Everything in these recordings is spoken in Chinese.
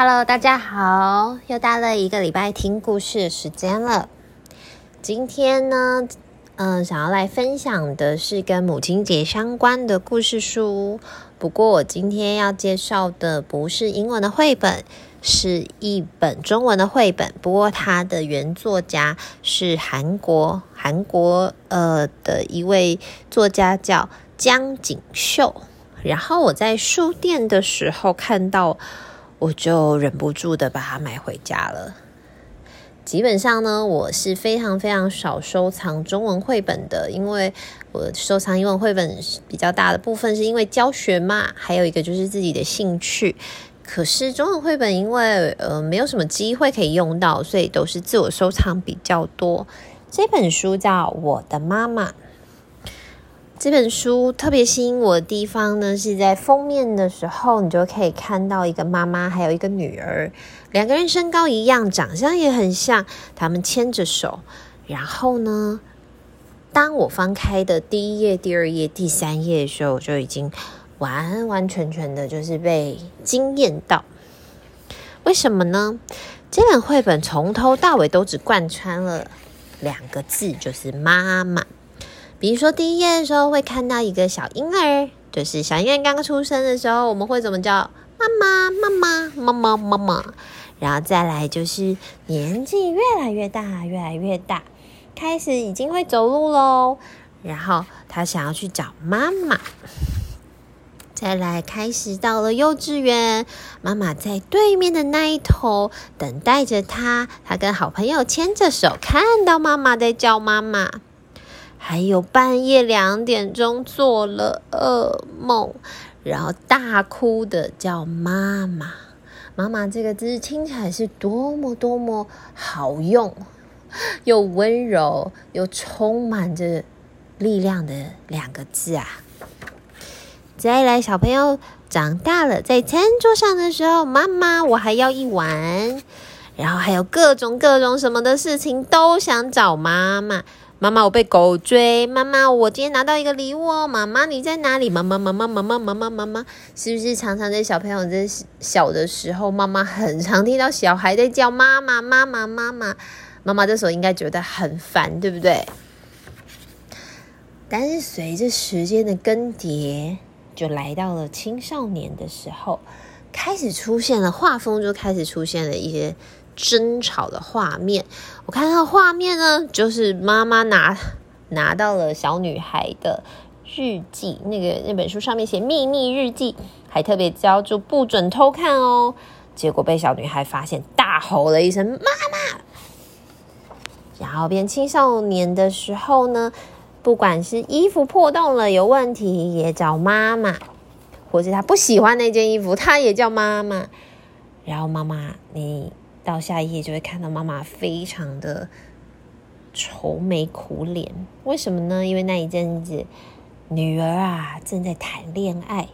Hello，大家好，又到了一个礼拜听故事的时间了。今天呢，嗯、想要来分享的是跟母亲节相关的故事书。不过，我今天要介绍的不是英文的绘本，是一本中文的绘本。不过，它的原作家是韩国韩国呃的一位作家，叫江景秀。然后我在书店的时候看到。我就忍不住的把它买回家了。基本上呢，我是非常非常少收藏中文绘本的，因为我收藏英文绘本比较大的部分是因为教学嘛，还有一个就是自己的兴趣。可是中文绘本因为呃没有什么机会可以用到，所以都是自我收藏比较多。这本书叫《我的妈妈》。这本书特别吸引我的地方呢，是在封面的时候，你就可以看到一个妈妈还有一个女儿，两个人身高一样，长相也很像，他们牵着手。然后呢，当我翻开的第一页、第二页、第三页的时候，我就已经完完全全的就是被惊艳到。为什么呢？这本绘本从头到尾都只贯穿了两个字，就是妈妈。比如说，第一页的时候会看到一个小婴儿，就是小婴儿刚刚出生的时候，我们会怎么叫妈妈？妈妈，妈妈，妈妈。然后再来就是年纪越来越大，越来越大，开始已经会走路喽。然后他想要去找妈妈。再来开始到了幼稚园，妈妈在对面的那一头等待着他，他跟好朋友牵着手，看到妈妈在叫妈妈。还有半夜两点钟做了噩梦，然后大哭的叫妈妈。妈妈这个字听起来是多么多么好用，又温柔又充满着力量的两个字啊！再来，小朋友长大了，在餐桌上的时候，妈妈，我还要一碗。然后还有各种各种什么的事情都想找妈妈。妈妈，我被狗追。妈妈，我今天拿到一个礼物哦。妈妈，你在哪里？妈妈，妈妈，妈妈，妈妈，妈妈，是不是常常在小朋友在小的时候，妈妈很常听到小孩在叫妈妈，妈妈，妈妈，妈妈这时候应该觉得很烦，对不对？但是随着时间的更迭，就来到了青少年的时候，开始出现了画风，就开始出现了一些。争吵的画面，我看到画面呢，就是妈妈拿拿到了小女孩的日记，那个那本书上面写秘密日记，还特别标注不准偷看哦。结果被小女孩发现，大吼了一声“妈妈”。然后变青少年的时候呢，不管是衣服破洞了有问题，也找妈妈，或是他不喜欢那件衣服，他也叫妈妈。然后妈妈，你。到下一页就会看到妈妈非常的愁眉苦脸，为什么呢？因为那一阵子女儿啊正在谈恋爱，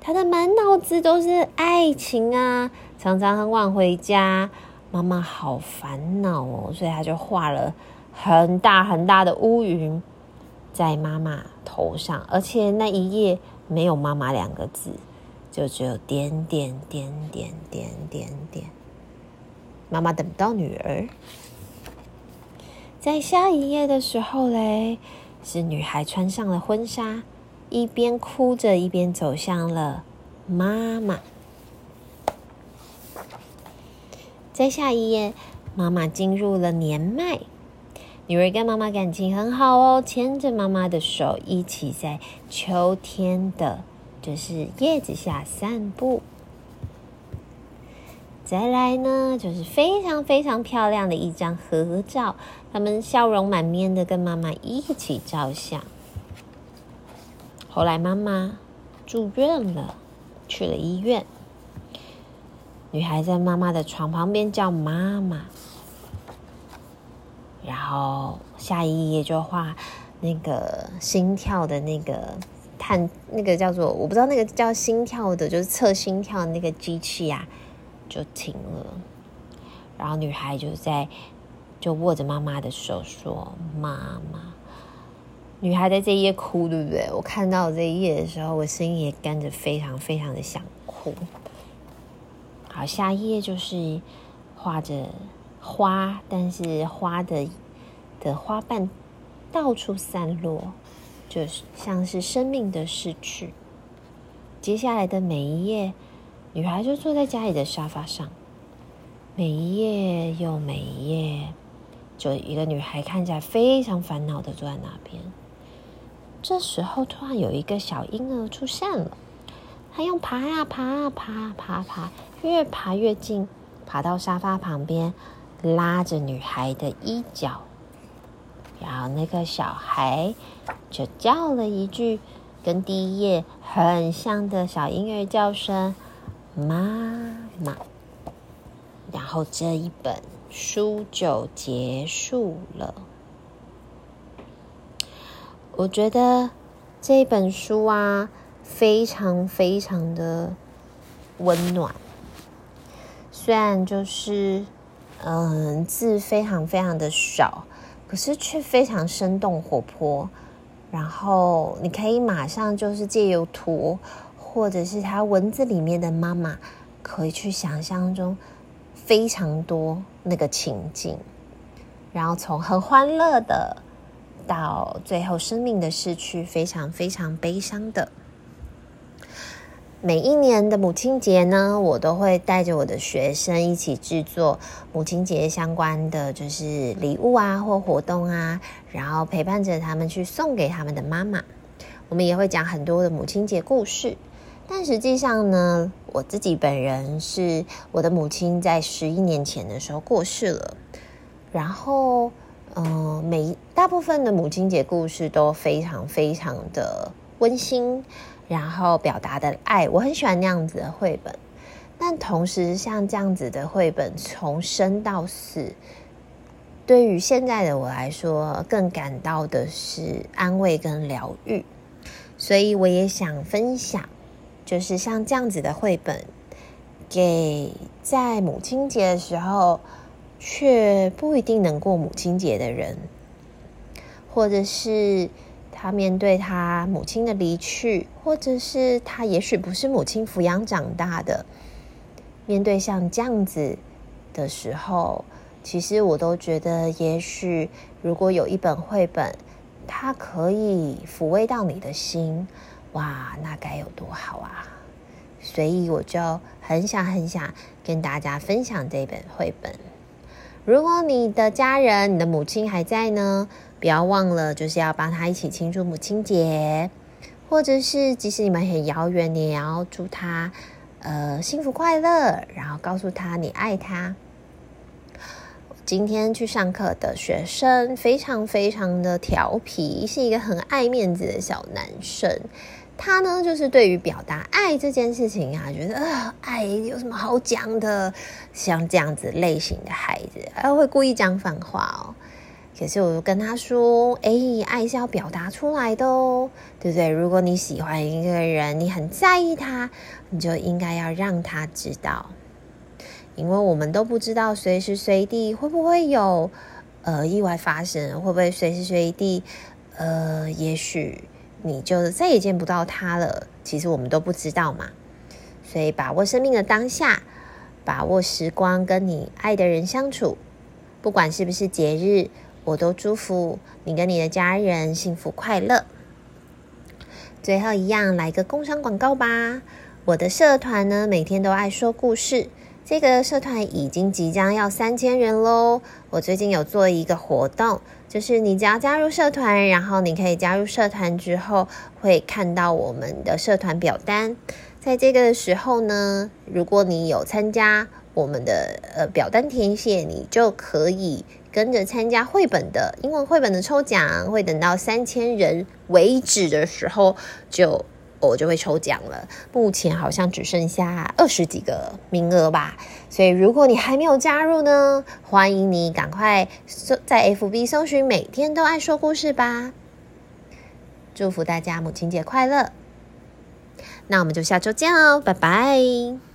她的满脑子都是爱情啊，常常很晚回家，妈妈好烦恼哦，所以她就画了很大很大的乌云在妈妈头上，而且那一页没有妈妈两个字，就只有点点点点点点点。妈妈等不到女儿，在下一页的时候嘞，是女孩穿上了婚纱，一边哭着一边走向了妈妈。在下一页，妈妈进入了年迈，女儿跟妈妈感情很好哦，牵着妈妈的手，一起在秋天的，就是叶子下散步。再来呢，就是非常非常漂亮的一张合照，他们笑容满面的跟妈妈一起照相。后来妈妈住院了，去了医院。女孩在妈妈的床旁边叫妈妈，然后下一页就画那个心跳的那个探，那个叫做我不知道那个叫心跳的，就是测心跳的那个机器呀、啊。就停了，然后女孩就在就握着妈妈的手说：“妈妈。”女孩在这一页哭，对不对？我看到这一页的时候，我声音也跟着非常非常的想哭。好，下一页就是画着花，但是花的的花瓣到处散落，就像是生命的逝去。接下来的每一页，女孩就坐在家里的沙发上，每一页又每一页，就一个女孩看起来非常烦恼的坐在那边。这时候，突然有一个小婴儿出现了。他用爬啊爬啊爬啊爬爬，越爬越近，爬到沙发旁边，拉着女孩的衣角，然后那个小孩就叫了一句跟第一页很像的小婴儿叫声“妈妈”，然后这一本书就结束了。我觉得这本书啊。非常非常的温暖，虽然就是嗯字非常非常的少，可是却非常生动活泼。然后你可以马上就是借由图，或者是他文字里面的妈妈，可以去想象中非常多那个情景，然后从很欢乐的到最后生命的逝去，非常非常悲伤的。每一年的母亲节呢，我都会带着我的学生一起制作母亲节相关的就是礼物啊或活动啊，然后陪伴着他们去送给他们的妈妈。我们也会讲很多的母亲节故事，但实际上呢，我自己本人是我的母亲在十一年前的时候过世了。然后，嗯、呃，每大部分的母亲节故事都非常非常的温馨。然后表达的爱，我很喜欢那样子的绘本。但同时，像这样子的绘本，从生到死，对于现在的我来说，更感到的是安慰跟疗愈。所以，我也想分享，就是像这样子的绘本，给在母亲节的时候却不一定能过母亲节的人，或者是。他面对他母亲的离去，或者是他也许不是母亲抚养长大的，面对像这样子的时候，其实我都觉得，也许如果有一本绘本，它可以抚慰到你的心，哇，那该有多好啊！所以我就很想很想跟大家分享这本绘本。如果你的家人、你的母亲还在呢，不要忘了，就是要帮他一起庆祝母亲节，或者是即使你们很遥远，你也要祝他呃幸福快乐，然后告诉他你爱他。今天去上课的学生非常非常的调皮，是一个很爱面子的小男生。他呢，就是对于表达爱这件事情啊，觉得啊，爱有什么好讲的？像这样子类型的孩子，他会故意讲反话哦。可是我跟他说：“哎，爱是要表达出来的哦，对不对？如果你喜欢一个人，你很在意他，你就应该要让他知道，因为我们都不知道随时随地会不会有呃意外发生，会不会随时随地呃，也许。”你就再也见不到他了。其实我们都不知道嘛，所以把握生命的当下，把握时光，跟你爱的人相处，不管是不是节日，我都祝福你跟你的家人幸福快乐。最后一样，来个工商广告吧。我的社团呢，每天都爱说故事。这个社团已经即将要三千人喽！我最近有做一个活动，就是你只要加入社团，然后你可以加入社团之后会看到我们的社团表单。在这个时候呢，如果你有参加我们的呃表单填写，你就可以跟着参加绘本的英文绘本的抽奖，会等到三千人为止的时候就。我就会抽奖了，目前好像只剩下二十几个名额吧，所以如果你还没有加入呢，欢迎你赶快搜在 FB 搜寻“每天都爱说故事”吧。祝福大家母亲节快乐！那我们就下周见哦，拜拜。